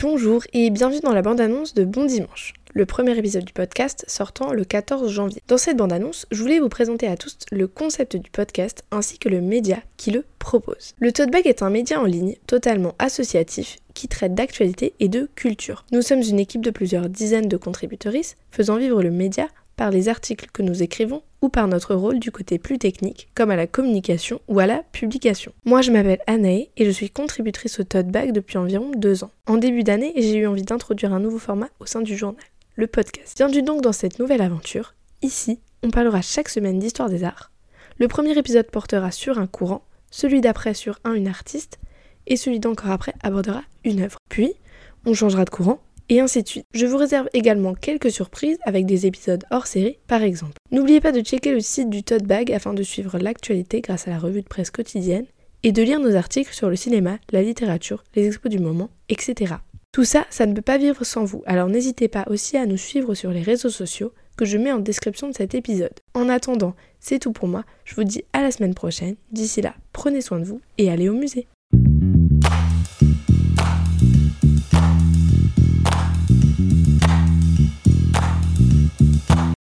Bonjour et bienvenue dans la bande-annonce de Bon Dimanche, le premier épisode du podcast sortant le 14 janvier. Dans cette bande-annonce, je voulais vous présenter à tous le concept du podcast ainsi que le média qui le propose. Le Tote est un média en ligne totalement associatif qui traite d'actualité et de culture. Nous sommes une équipe de plusieurs dizaines de contributrices faisant vivre le média par les articles que nous écrivons ou par notre rôle du côté plus technique, comme à la communication ou à la publication. Moi, je m'appelle Anae et je suis contributrice au Tote Bag depuis environ deux ans. En début d'année, j'ai eu envie d'introduire un nouveau format au sein du journal, le podcast. Bienvenue donc dans cette nouvelle aventure. Ici, on parlera chaque semaine d'histoire des arts. Le premier épisode portera sur un courant, celui d'après sur un une artiste, et celui d'encore après abordera une œuvre. Puis, on changera de courant et ainsi de suite. Je vous réserve également quelques surprises avec des épisodes hors série par exemple. N'oubliez pas de checker le site du Tote Bag afin de suivre l'actualité grâce à la revue de presse quotidienne et de lire nos articles sur le cinéma, la littérature, les expos du moment, etc. Tout ça, ça ne peut pas vivre sans vous, alors n'hésitez pas aussi à nous suivre sur les réseaux sociaux que je mets en description de cet épisode. En attendant, c'est tout pour moi, je vous dis à la semaine prochaine, d'ici là, prenez soin de vous et allez au musée.